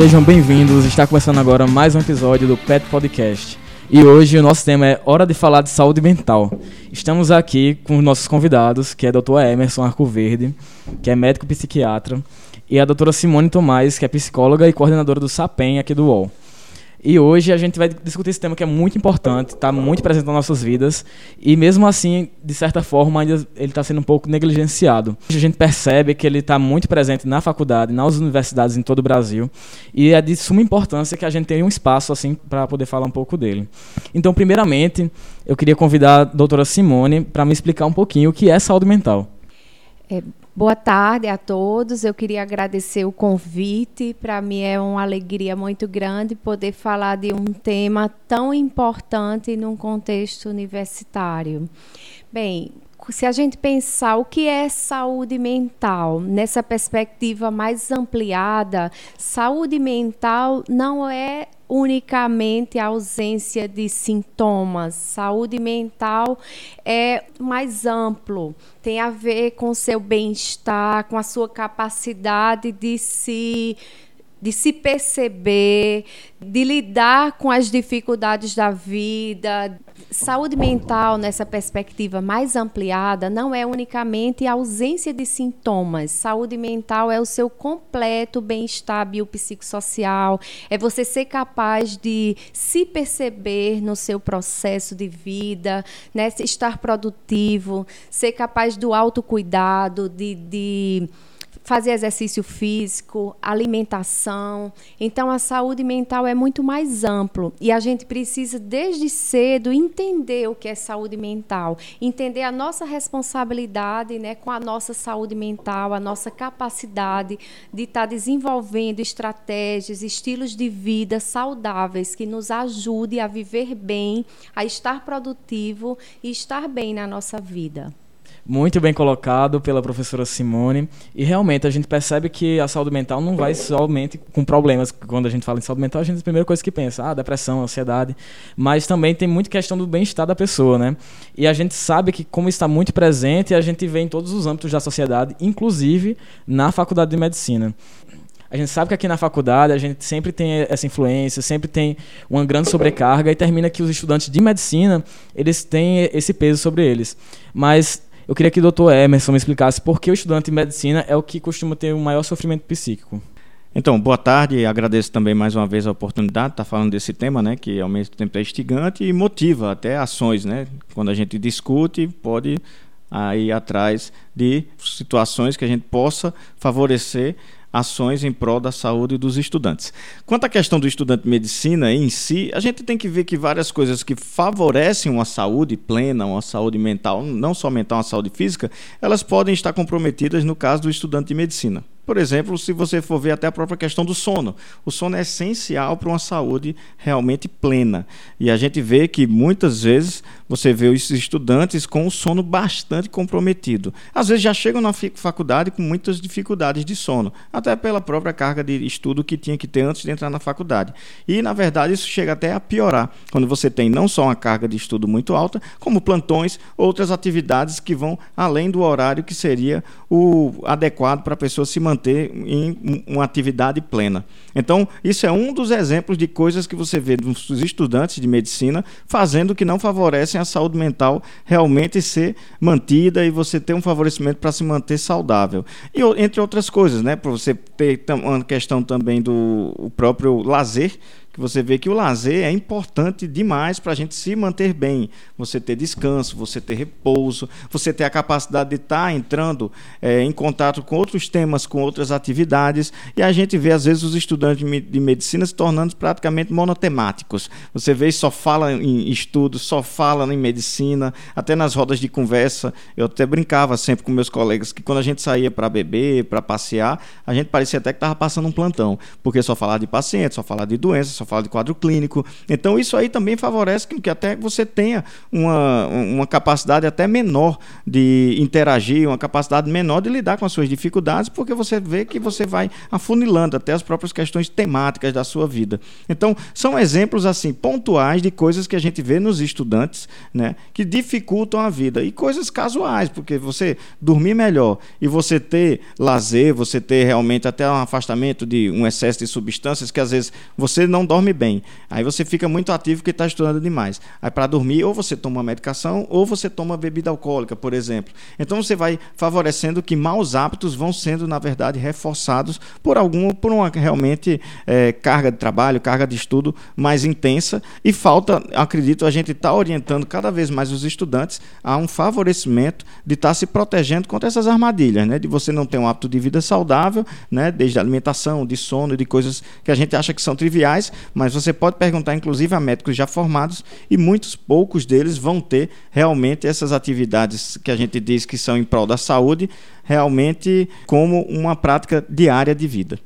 Sejam bem-vindos. Está começando agora mais um episódio do Pet Podcast. E hoje o nosso tema é Hora de Falar de Saúde Mental. Estamos aqui com os nossos convidados, que é a doutora Emerson Arcoverde, que é médico psiquiatra, e a doutora Simone Tomás, que é psicóloga e coordenadora do SAPEM aqui do UOL. E hoje a gente vai discutir esse tema que é muito importante, está muito presente nas nossas vidas e mesmo assim, de certa forma, ainda ele está sendo um pouco negligenciado. A gente percebe que ele está muito presente na faculdade, nas universidades em todo o Brasil e é de suma importância que a gente tenha um espaço assim para poder falar um pouco dele. Então, primeiramente, eu queria convidar a doutora Simone para me explicar um pouquinho o que é saúde mental. É, Boa tarde a todos. Eu queria agradecer o convite. Para mim é uma alegria muito grande poder falar de um tema tão importante num contexto universitário. Bem, se a gente pensar o que é saúde mental, nessa perspectiva mais ampliada, saúde mental não é unicamente a ausência de sintomas. Saúde mental é mais amplo, tem a ver com seu bem-estar, com a sua capacidade de se de se perceber, de lidar com as dificuldades da vida. Saúde mental, nessa perspectiva mais ampliada, não é unicamente a ausência de sintomas. Saúde mental é o seu completo bem-estar biopsicossocial, é você ser capaz de se perceber no seu processo de vida, né? estar produtivo, ser capaz do autocuidado, de. de fazer exercício físico, alimentação. Então, a saúde mental é muito mais amplo. E a gente precisa, desde cedo, entender o que é saúde mental, entender a nossa responsabilidade né, com a nossa saúde mental, a nossa capacidade de estar tá desenvolvendo estratégias, estilos de vida saudáveis que nos ajude a viver bem, a estar produtivo e estar bem na nossa vida muito bem colocado pela professora Simone. E realmente a gente percebe que a saúde mental não vai somente com problemas. Quando a gente fala em saúde mental, a gente a primeira coisa que pensa, ah, depressão, ansiedade. Mas também tem muita questão do bem-estar da pessoa, né? E a gente sabe que, como está muito presente, a gente vê em todos os âmbitos da sociedade, inclusive na faculdade de medicina. A gente sabe que aqui na faculdade a gente sempre tem essa influência, sempre tem uma grande sobrecarga e termina que os estudantes de medicina, eles têm esse peso sobre eles. Mas eu queria que o doutor Emerson me explicasse por que o estudante de medicina é o que costuma ter o maior sofrimento psíquico. Então, boa tarde. Agradeço também mais uma vez a oportunidade de estar falando desse tema, né, que ao mesmo tempo é instigante e motiva até ações, né? Quando a gente discute, pode ir atrás de situações que a gente possa favorecer ações em prol da saúde dos estudantes. Quanto à questão do estudante de medicina em si, a gente tem que ver que várias coisas que favorecem uma saúde plena, uma saúde mental, não só mental, uma saúde física, elas podem estar comprometidas no caso do estudante de medicina. Por exemplo, se você for ver até a própria questão do sono. O sono é essencial para uma saúde realmente plena. E a gente vê que muitas vezes você vê os estudantes com o sono bastante comprometido. Às vezes já chegam na faculdade com muitas dificuldades de sono, até pela própria carga de estudo que tinha que ter antes de entrar na faculdade. E, na verdade, isso chega até a piorar quando você tem não só uma carga de estudo muito alta, como plantões, outras atividades que vão além do horário que seria o adequado para a pessoa se manter em uma atividade plena. Então, isso é um dos exemplos de coisas que você vê dos estudantes de medicina fazendo que não favorecem a saúde mental realmente ser mantida e você ter um favorecimento para se manter saudável. E entre outras coisas, né, para você ter uma questão também do próprio lazer, que você vê que o lazer é importante demais para a gente se manter bem. Você ter descanso, você ter repouso, você ter a capacidade de estar tá entrando é, em contato com outros temas, com outras atividades. E a gente vê, às vezes, os estudantes de medicina se tornando praticamente monotemáticos. Você vê só fala em estudos, só fala em medicina, até nas rodas de conversa. Eu até brincava sempre com meus colegas que quando a gente saía para beber, para passear, a gente parecia até que estava passando um plantão, porque só falava de paciente, só falava de doenças só fala de quadro clínico. Então, isso aí também favorece que, até você tenha uma, uma capacidade até menor de interagir, uma capacidade menor de lidar com as suas dificuldades, porque você vê que você vai afunilando até as próprias questões temáticas da sua vida. Então, são exemplos assim pontuais de coisas que a gente vê nos estudantes, né, que dificultam a vida e coisas casuais, porque você dormir melhor e você ter lazer, você ter realmente até um afastamento de um excesso de substâncias que às vezes você não dorme bem. Aí você fica muito ativo que está estudando demais. Aí para dormir ou você toma medicação ou você toma bebida alcoólica, por exemplo. Então você vai favorecendo que maus hábitos vão sendo na verdade reforçados por algum, por uma realmente é, carga de trabalho, carga de estudo mais intensa e falta, acredito, a gente está orientando cada vez mais os estudantes a um favorecimento de estar tá se protegendo contra essas armadilhas, né? De você não ter um hábito de vida saudável, né? Desde alimentação, de sono, de coisas que a gente acha que são triviais, mas você pode perguntar, inclusive, a médicos já formados e muitos poucos deles vão ter realmente essas atividades que a gente diz que são em prol da saúde, realmente como uma prática diária de vida.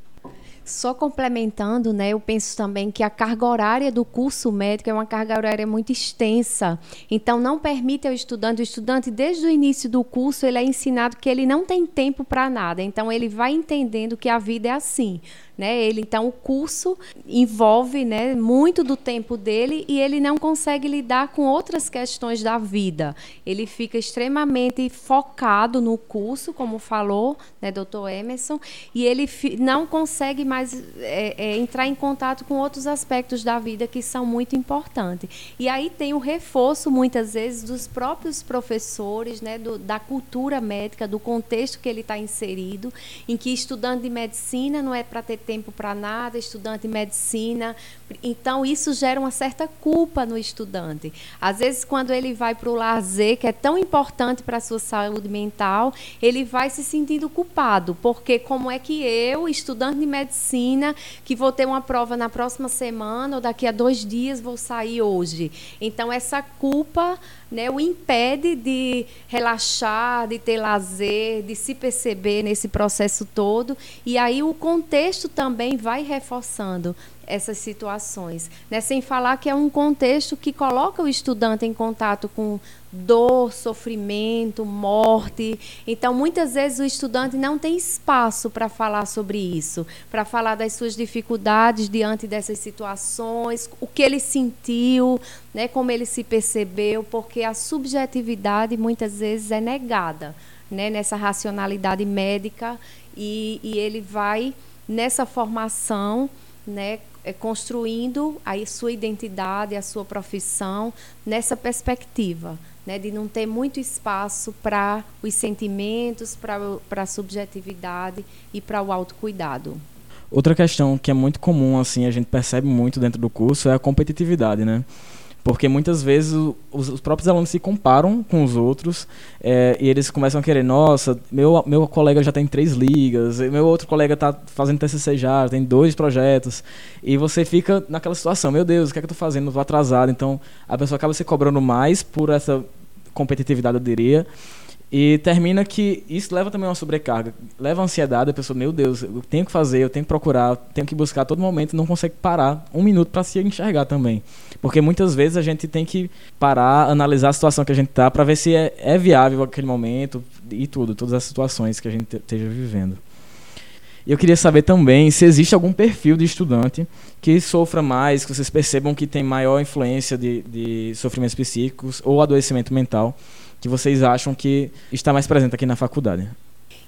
Só complementando, né, eu penso também que a carga horária do curso médico é uma carga horária muito extensa. Então, não permite ao estudante, o estudante, desde o início do curso, ele é ensinado que ele não tem tempo para nada. Então, ele vai entendendo que a vida é assim. Né? Ele então o curso envolve, né, muito do tempo dele e ele não consegue lidar com outras questões da vida. Ele fica extremamente focado no curso, como falou, né, doutor Emerson, e ele não consegue mais é, é, entrar em contato com outros aspectos da vida que são muito importantes. E aí tem o reforço muitas vezes dos próprios professores, né, do, da cultura médica, do contexto que ele está inserido, em que estudante de medicina não é para ter tempo para nada, estudante de medicina. Então, isso gera uma certa culpa no estudante. Às vezes, quando ele vai para o lazer, que é tão importante para a sua saúde mental, ele vai se sentindo culpado, porque como é que eu, estudante de medicina, que vou ter uma prova na próxima semana ou daqui a dois dias vou sair hoje? Então, essa culpa né, o impede de relaxar, de ter lazer, de se perceber nesse processo todo. E aí o contexto também vai reforçando essas situações. Né? Sem falar que é um contexto que coloca o estudante em contato com dor, sofrimento, morte. Então, muitas vezes o estudante não tem espaço para falar sobre isso, para falar das suas dificuldades diante dessas situações, o que ele sentiu, né, como ele se percebeu, porque a subjetividade muitas vezes é negada né, nessa racionalidade médica e, e ele vai nessa formação né, é, construindo a sua identidade, a sua profissão nessa perspectiva, né, de não ter muito espaço para os sentimentos, para a subjetividade e para o autocuidado. Outra questão que é muito comum, assim, a gente percebe muito dentro do curso é a competitividade, né? Porque muitas vezes os, os, próprios alunos se comparam com os outros é, e eles começam a querer, nossa, meu, meu colega já tem três ligas, meu outro colega está fazendo TCC já, tem dois projetos. E você fica naquela situação, meu Deus, o que é que eu estou fazendo? Estou atrasado. Então a pessoa acaba se cobrando mais por essa competitividade, eu diria. E termina que isso leva também uma sobrecarga, leva a ansiedade, a pessoa, meu Deus, eu tenho que fazer, eu tenho que procurar, tenho que buscar a todo momento, não consegue parar um minuto para se enxergar também. Porque muitas vezes a gente tem que parar, analisar a situação que a gente está para ver se é, é viável aquele momento e tudo, todas as situações que a gente esteja vivendo. E eu queria saber também se existe algum perfil de estudante que sofra mais, que vocês percebam que tem maior influência de, de sofrimentos psíquicos ou adoecimento mental que vocês acham que está mais presente aqui na faculdade?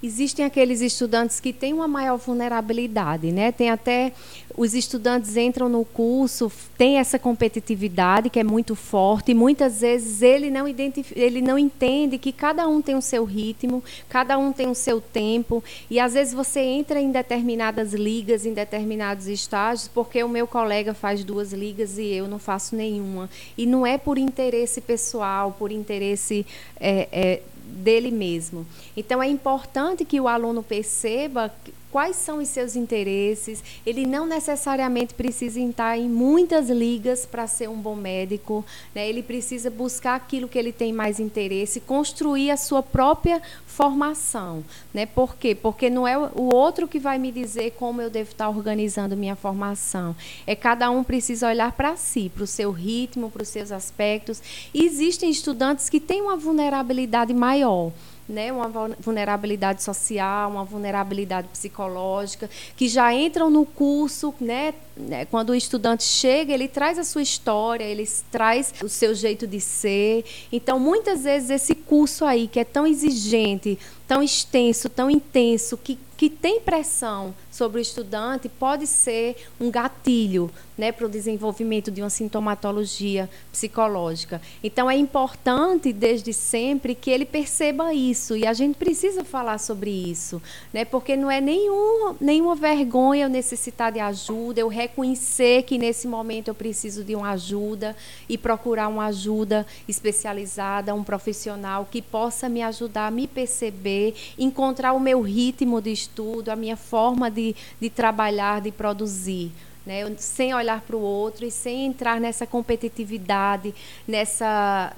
Existem aqueles estudantes que têm uma maior vulnerabilidade, né? Tem até os estudantes entram no curso, tem essa competitividade que é muito forte, e muitas vezes ele não ele não entende que cada um tem o seu ritmo, cada um tem o seu tempo, e às vezes você entra em determinadas ligas, em determinados estágios, porque o meu colega faz duas ligas e eu não faço nenhuma. E não é por interesse pessoal, por interesse é, é, dele mesmo. Então é importante que o aluno perceba quais são os seus interesses. Ele não necessariamente precisa estar em muitas ligas para ser um bom médico. Né? Ele precisa buscar aquilo que ele tem mais interesse, construir a sua própria formação. Né? Por quê? Porque não é o outro que vai me dizer como eu devo estar organizando minha formação. É cada um precisa olhar para si, para o seu ritmo, para os seus aspectos. E existem estudantes que têm uma vulnerabilidade maior né, uma vulnerabilidade social, uma vulnerabilidade psicológica, que já entram no curso, né, né, quando o estudante chega, ele traz a sua história, ele traz o seu jeito de ser. Então, muitas vezes esse curso aí que é tão exigente, tão extenso, tão intenso, que, que tem pressão sobre o estudante, pode ser um gatilho né, para o desenvolvimento de uma sintomatologia psicológica. Então, é importante, desde sempre, que ele perceba isso, e a gente precisa falar sobre isso, né, porque não é nenhum, nenhuma vergonha eu necessitar de ajuda, eu reconhecer que nesse momento eu preciso de uma ajuda e procurar uma ajuda especializada, um profissional que possa me ajudar a me perceber encontrar o meu ritmo de estudo, a minha forma de, de trabalhar, de produzir. Né? Sem olhar para o outro e sem entrar nessa competitividade, nessa,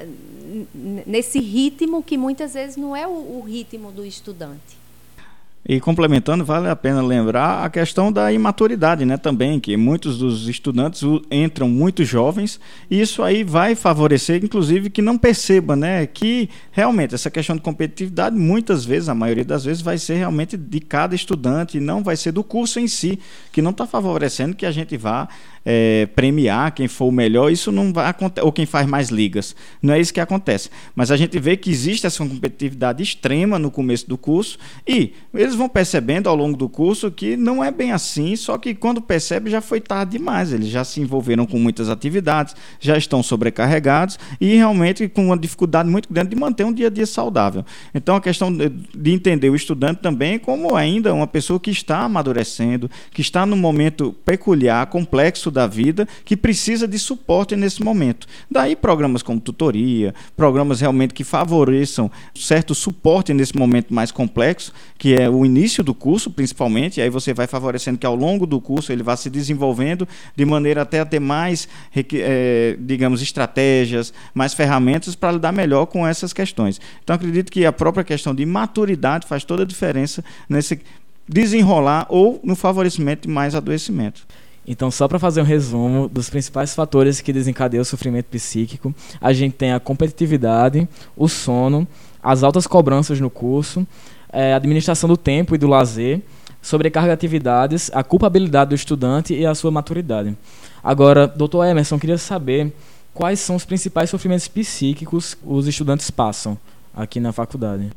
nesse ritmo que muitas vezes não é o, o ritmo do estudante. E complementando, vale a pena lembrar a questão da imaturidade, né, também, que muitos dos estudantes entram muito jovens, e isso aí vai favorecer, inclusive, que não perceba, né, que realmente essa questão de competitividade, muitas vezes, a maioria das vezes, vai ser realmente de cada estudante, não vai ser do curso em si, que não está favorecendo que a gente vá é, premiar quem for o melhor, isso não vai acontecer, ou quem faz mais ligas. Não é isso que acontece. Mas a gente vê que existe essa competitividade extrema no começo do curso e eles vão percebendo ao longo do curso que não é bem assim, só que quando percebe já foi tarde demais. Eles já se envolveram com muitas atividades, já estão sobrecarregados e realmente com uma dificuldade muito grande de manter um dia a dia saudável. Então a questão de entender o estudante também como ainda uma pessoa que está amadurecendo, que está num momento peculiar, complexo da vida que precisa de suporte nesse momento. Daí programas como tutoria, programas realmente que favoreçam certo suporte nesse momento mais complexo, que é o início do curso, principalmente, e aí você vai favorecendo que ao longo do curso ele vá se desenvolvendo de maneira até a ter mais, é, digamos, estratégias, mais ferramentas para lidar melhor com essas questões. Então acredito que a própria questão de maturidade faz toda a diferença nesse desenrolar ou no favorecimento de mais adoecimento. Então, só para fazer um resumo dos principais fatores que desencadeiam o sofrimento psíquico, a gente tem a competitividade, o sono, as altas cobranças no curso, é, a administração do tempo e do lazer, sobrecarga de atividades, a culpabilidade do estudante e a sua maturidade. Agora, doutor Emerson, queria saber quais são os principais sofrimentos psíquicos os estudantes passam aqui na faculdade.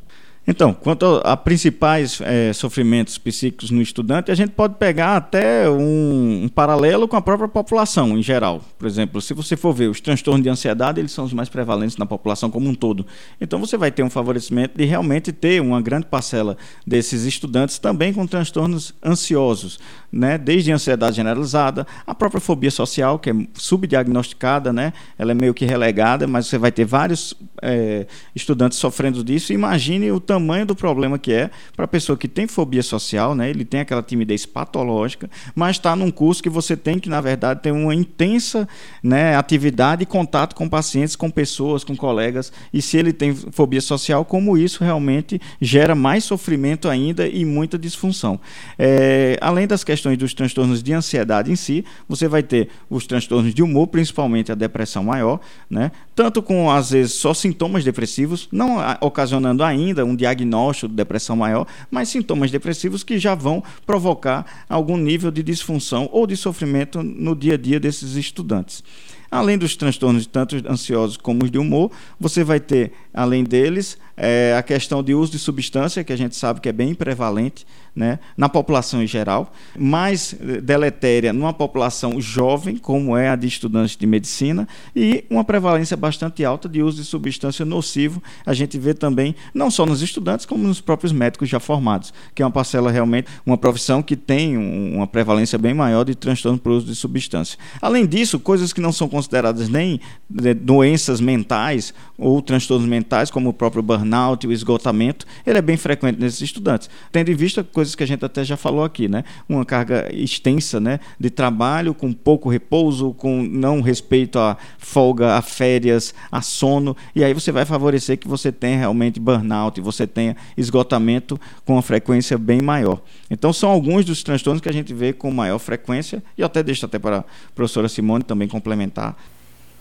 Então, quanto a, principais é, sofrimentos psíquicos no estudante, a gente pode pegar até um, um, paralelo com a própria população em geral. Por exemplo, se você for ver os transtornos de ansiedade, eles são os mais prevalentes na população como um todo. Então, você vai ter um favorecimento de realmente ter uma grande parcela desses estudantes também com transtornos ansiosos, né? desde ansiedade generalizada, a própria fobia social, que é subdiagnosticada, né? ela é meio que relegada, mas você vai ter vários é, estudantes sofrendo disso. Imagine o tamanho do problema que é para a pessoa que tem fobia social, né? Ele tem aquela timidez patológica, mas está num curso que você tem que, na verdade, ter uma intensa né, atividade e contato com pacientes, com pessoas, com colegas. E se ele tem fobia social, como isso realmente gera mais sofrimento ainda e muita disfunção. É, além das questões dos transtornos de ansiedade em si, você vai ter os transtornos de humor, principalmente a depressão maior, né? Tanto com, às vezes, só sintomas depressivos, não ocasionando ainda um diagnóstico de depressão maior, mas sintomas depressivos que já vão provocar algum nível de disfunção ou de sofrimento no dia a dia desses estudantes. Além dos transtornos tanto ansiosos como os de humor, você vai ter, além deles, é, a questão de uso de substância, que a gente sabe que é bem prevalente né, na população em geral, mais deletéria numa população jovem, como é a de estudantes de medicina, e uma prevalência bastante alta de uso de substância nocivo. A gente vê também, não só nos estudantes, como nos próprios médicos já formados, que é uma parcela realmente, uma profissão que tem uma prevalência bem maior de transtorno por uso de substância. Além disso, coisas que não são consideradas nem né, doenças mentais ou transtornos mentais, como o próprio burnout, o esgotamento, ele é bem frequente nesses estudantes. Tendo em vista coisas que a gente até já falou aqui, né? Uma carga extensa né, de trabalho, com pouco repouso, com não respeito à folga, a férias, a sono, e aí você vai favorecer que você tenha realmente burnout, você tenha esgotamento com uma frequência bem maior. Então são alguns dos transtornos que a gente vê com maior frequência, e eu até deixo até para a professora Simone também complementar.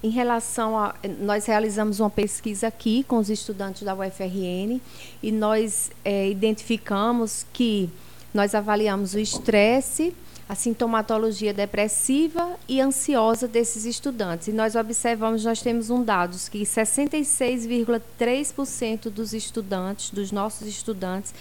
Em relação a. Nós realizamos uma pesquisa aqui com os estudantes da UFRN e nós é, identificamos que nós avaliamos o estresse, a sintomatologia depressiva e ansiosa desses estudantes. E nós observamos, nós temos um dado que 66,3% dos estudantes, dos nossos estudantes,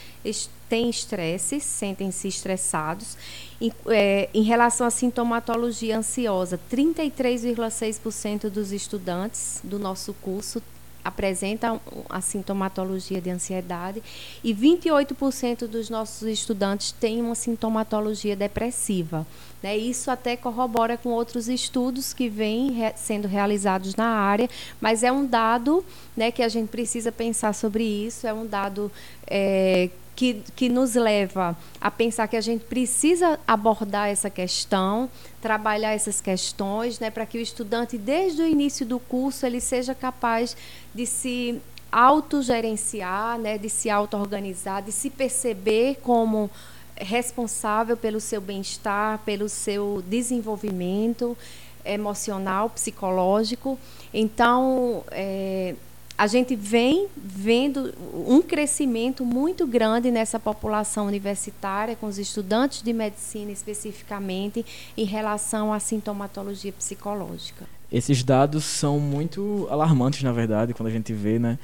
têm estresse, sentem-se estressados. Em, é, em relação à sintomatologia ansiosa, 33,6% dos estudantes do nosso curso apresentam a sintomatologia de ansiedade e 28% dos nossos estudantes têm uma sintomatologia depressiva. Né? Isso até corrobora com outros estudos que vêm re sendo realizados na área, mas é um dado né, que a gente precisa pensar sobre isso, é um dado é, que, que nos leva a pensar que a gente precisa abordar essa questão, trabalhar essas questões, né, para que o estudante, desde o início do curso, ele seja capaz de se autogerenciar, né, de se auto-organizar, de se perceber como responsável pelo seu bem-estar, pelo seu desenvolvimento emocional, psicológico. Então, é, a gente vem vendo um crescimento muito grande nessa população universitária, com os estudantes de medicina especificamente, em relação à sintomatologia psicológica. Esses dados são muito alarmantes, na verdade, quando a gente vê, né?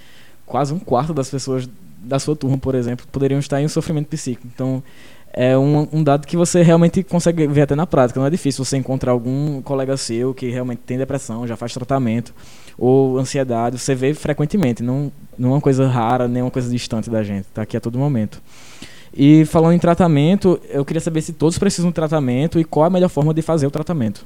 Quase um quarto das pessoas da sua turma, por exemplo, poderiam estar em um sofrimento psíquico. Então, é um, um, dado que você realmente consegue ver até na prática. Não é difícil você encontrar algum colega seu que realmente tem depressão, já faz tratamento, ou ansiedade. Você vê frequentemente, não, não é uma coisa rara, nem uma coisa distante da gente. Está aqui a todo momento. E falando em tratamento, eu queria saber se todos precisam de tratamento e qual a melhor forma de fazer o tratamento.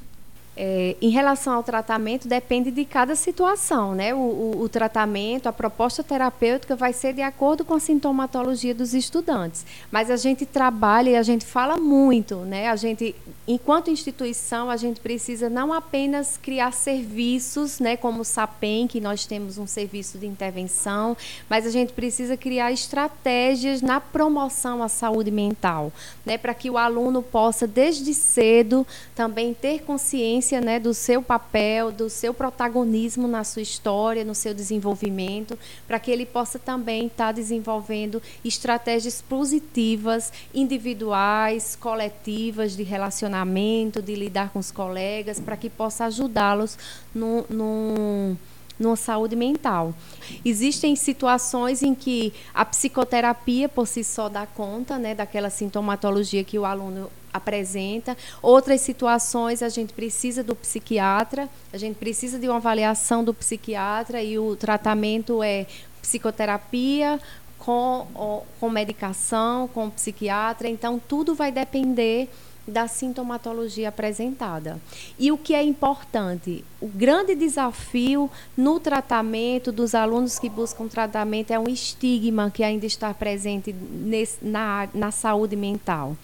É, em relação ao tratamento, depende de cada situação, né? O, o, o, tratamento, a proposta terapêutica vai ser de acordo com a sintomatologia dos estudantes. Mas a gente trabalha e a gente fala muito, né? A gente, enquanto instituição, a gente precisa não apenas criar serviços, né? Como o SAPEM, que nós temos um serviço de intervenção, mas a gente precisa criar estratégias na promoção à saúde mental, né? Para que o aluno possa, desde cedo, também ter consciência né, do seu papel, do seu protagonismo na sua história, no seu desenvolvimento, para que ele possa também estar tá desenvolvendo estratégias positivas, individuais, coletivas, de relacionamento, de lidar com os colegas, para que possa ajudá-los no, no numa saúde mental. Existem situações em que a psicoterapia por si só dá conta né, daquela sintomatologia que o aluno apresenta. Outras situações a gente precisa do psiquiatra, a gente precisa de uma avaliação do psiquiatra e o tratamento é psicoterapia com, com medicação, com psiquiatra. Então, tudo vai depender da sintomatologia apresentada. E o que é importante? O grande desafio no tratamento dos alunos que buscam tratamento é um estigma que ainda está presente nesse, na, na saúde mental.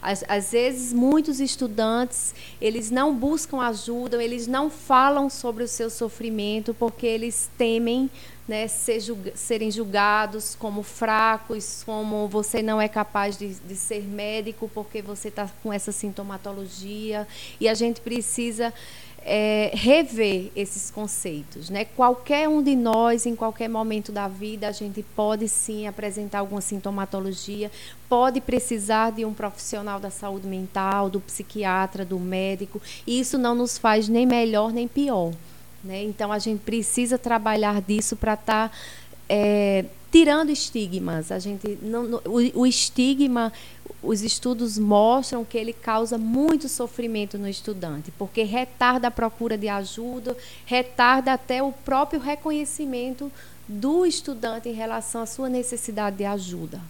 Às, às, vezes, muitos estudantes, eles não buscam ajuda, eles não falam sobre o seu sofrimento porque eles temem né, ser serem julgados como fracos, como você não é capaz de, de ser médico porque você está com essa sintomatologia. E a gente precisa é, rever esses conceitos. Né? Qualquer um de nós, em qualquer momento da vida, a gente pode sim apresentar alguma sintomatologia, pode precisar de um profissional da saúde mental, do psiquiatra, do médico, e isso não nos faz nem melhor nem pior. Né? Então, a gente precisa trabalhar disso para estar tá, é, tirando estigmas. A gente não, o, o, estigma, os estudos mostram que ele causa muito sofrimento no estudante, porque retarda a procura de ajuda, retarda até o próprio reconhecimento do estudante em relação à sua necessidade de ajuda.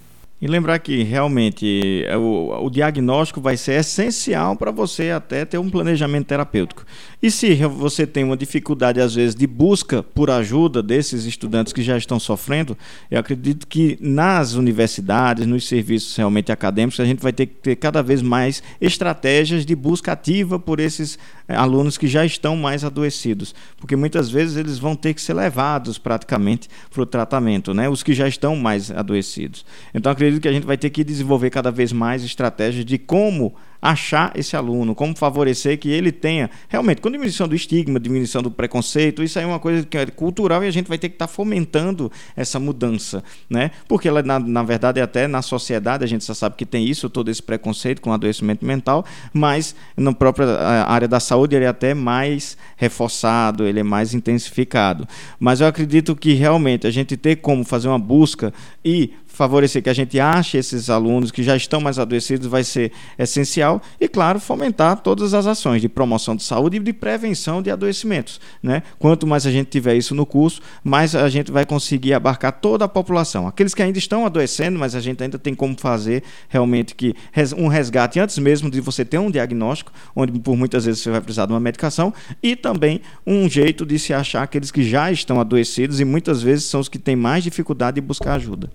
E lembrar que realmente é, o, o diagnóstico vai ser essencial para você até ter um planejamento terapêutico. E se você tem uma dificuldade, às vezes, de busca por ajuda desses estudantes que já estão sofrendo, eu acredito que nas universidades, nos serviços realmente acadêmicos, a gente vai ter que ter cada vez mais estratégias de busca ativa por esses alunos que já estão mais adoecidos. Porque muitas vezes eles vão ter que ser levados praticamente para o tratamento, né? os que já estão mais adoecidos. Então, acredito que a gente vai ter que desenvolver cada vez mais estratégias de como achar esse aluno, como favorecer que ele tenha, realmente, com diminuição do estigma, diminuição do preconceito, isso aí é uma coisa que é cultural e a gente vai ter que estar tá fomentando essa mudança, né? Porque ela, na, na verdade, até na sociedade a gente já sabe que tem isso, todo esse preconceito com adoecimento mental, mas na própria área da saúde ele é até mais reforçado, ele é mais intensificado. Mas eu acredito que realmente a gente ter como fazer uma busca e favorecer que a gente ache esses alunos que já estão mais adoecidos vai ser essencial e, claro, fomentar todas as ações de promoção de saúde e de prevenção de adoecimentos. Né? Quanto mais a gente tiver isso no curso, mais a gente vai conseguir abarcar toda a população. Aqueles que ainda estão adoecendo, mas a gente ainda tem como fazer realmente que um resgate antes mesmo de você ter um diagnóstico, onde por muitas vezes você vai precisar de uma medicação, e também um jeito de se achar aqueles que já estão adoecidos e muitas vezes são os que têm mais dificuldade de buscar ajuda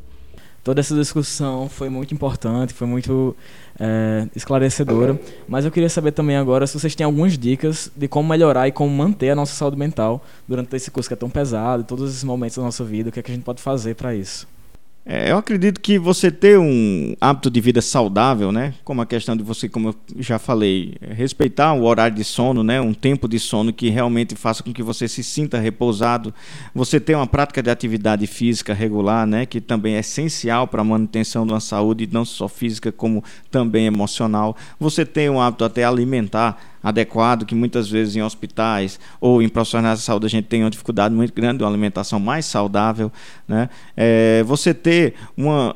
toda essa discussão foi muito importante, foi muito é, esclarecedora. Mas eu queria saber também agora se vocês têm algumas dicas de como melhorar e como manter a nossa saúde mental durante esse curso que é tão pesado, todos esses momentos da nossa vida, o que, é que a gente pode fazer para isso. É, eu acredito que você ter um hábito de vida saudável, né? Como a questão de você, como eu já falei, respeitar o horário de sono, né? Um tempo de sono que realmente faça com que você se sinta repousado. Você ter uma prática de atividade física regular, né? Que também é essencial para a manutenção de uma saúde não só física como também emocional. Você ter um hábito até alimentar adequado, que muitas vezes em hospitais ou em profissionais de saúde a gente tem uma dificuldade muito grande de uma alimentação mais saudável. Né? É, você ter uma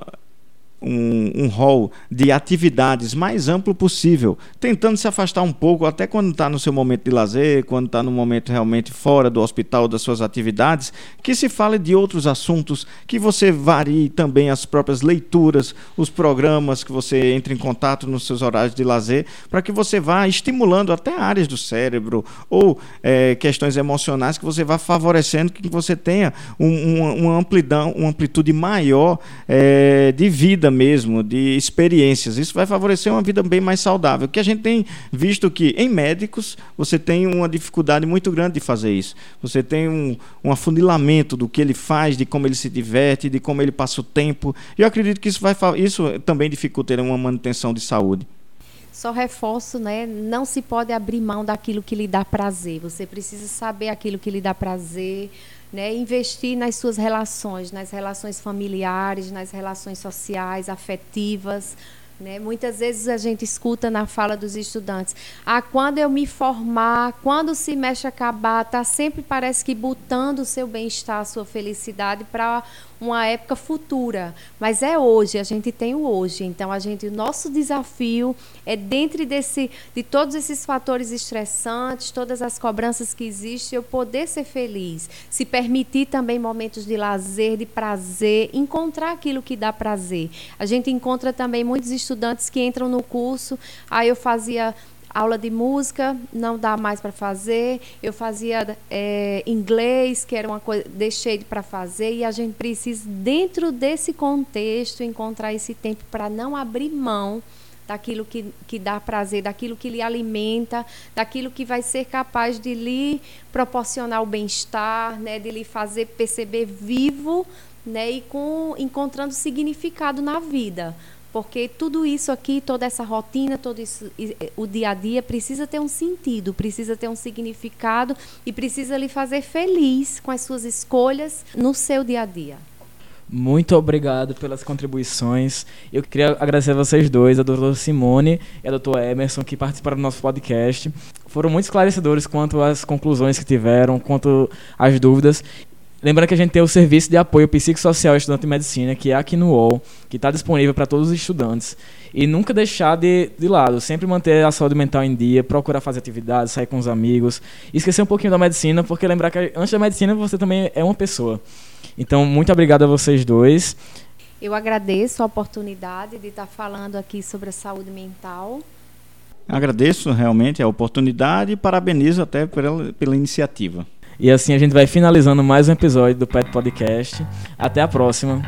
um, um rol de atividades mais amplo possível, tentando se afastar um pouco, até quando está no seu momento de lazer, quando está no momento realmente fora do hospital, das suas atividades, que se fale de outros assuntos, que você varie também as próprias leituras, os programas que você entre em contato nos seus horários de lazer, para que você vá estimulando até áreas do cérebro ou é, questões emocionais que você vá favorecendo que você tenha um, um, uma amplidão, uma amplitude maior é, de vida mesmo, de experiências. Isso vai favorecer uma vida bem mais saudável. Que a gente tem visto que em médicos você tem uma dificuldade muito grande de fazer isso. Você tem um, um afunilamento do que ele faz, de como ele se diverte, de como ele passa o tempo. E eu acredito que isso vai isso também dificulta uma manutenção de saúde. Só reforço, né? Não se pode abrir mão daquilo que lhe dá prazer. Você precisa saber aquilo que lhe dá prazer né, investir nas suas relações, nas relações familiares, nas relações sociais, afetivas. Né? Muitas vezes a gente escuta na fala dos estudantes: ah, quando eu me formar, quando o semestre acabar, tá sempre parece que botando o seu bem-estar, a sua felicidade para uma época futura, mas é hoje, a gente tem o hoje. Então a gente, o nosso desafio é dentro desse de todos esses fatores estressantes, todas as cobranças que existem, eu poder ser feliz, se permitir também momentos de lazer, de prazer, encontrar aquilo que dá prazer. A gente encontra também muitos estudantes que entram no curso, aí eu fazia aula de música não dá mais para fazer. Eu fazia é, inglês, que era uma coisa, deixei para fazer, e a gente precisa, dentro desse contexto, encontrar esse tempo para não abrir mão daquilo que, que dá prazer, daquilo que lhe alimenta, daquilo que vai ser capaz de lhe proporcionar o bem-estar, né, de lhe fazer perceber vivo né, e com, encontrando significado na vida. Porque tudo isso aqui, toda essa rotina, todo isso, o dia a dia precisa ter um sentido, precisa ter um significado e precisa lhe fazer feliz com as suas escolhas no seu dia a dia. Muito obrigado pelas contribuições. Eu queria agradecer a vocês dois, a doutora Simone e a doutora Emerson, que participaram do nosso podcast. Foram muito esclarecedores quanto às conclusões que tiveram, quanto às dúvidas. Lembrando que a gente tem o serviço de apoio psicossocial estudante de medicina, que é aqui no UOL, que está disponível para todos os estudantes. E nunca deixar de, de lado, sempre manter a saúde mental em dia, procurar fazer atividades, sair com os amigos. Esquecer um pouquinho da medicina, porque lembrar que antes da medicina você também é uma pessoa. Então, muito obrigado a vocês dois. Eu agradeço a oportunidade de estar falando aqui sobre a saúde mental. Agradeço realmente a oportunidade e parabenizo até pela, pela iniciativa. E assim a gente vai finalizando mais um episódio do Pet Podcast. Até a próxima.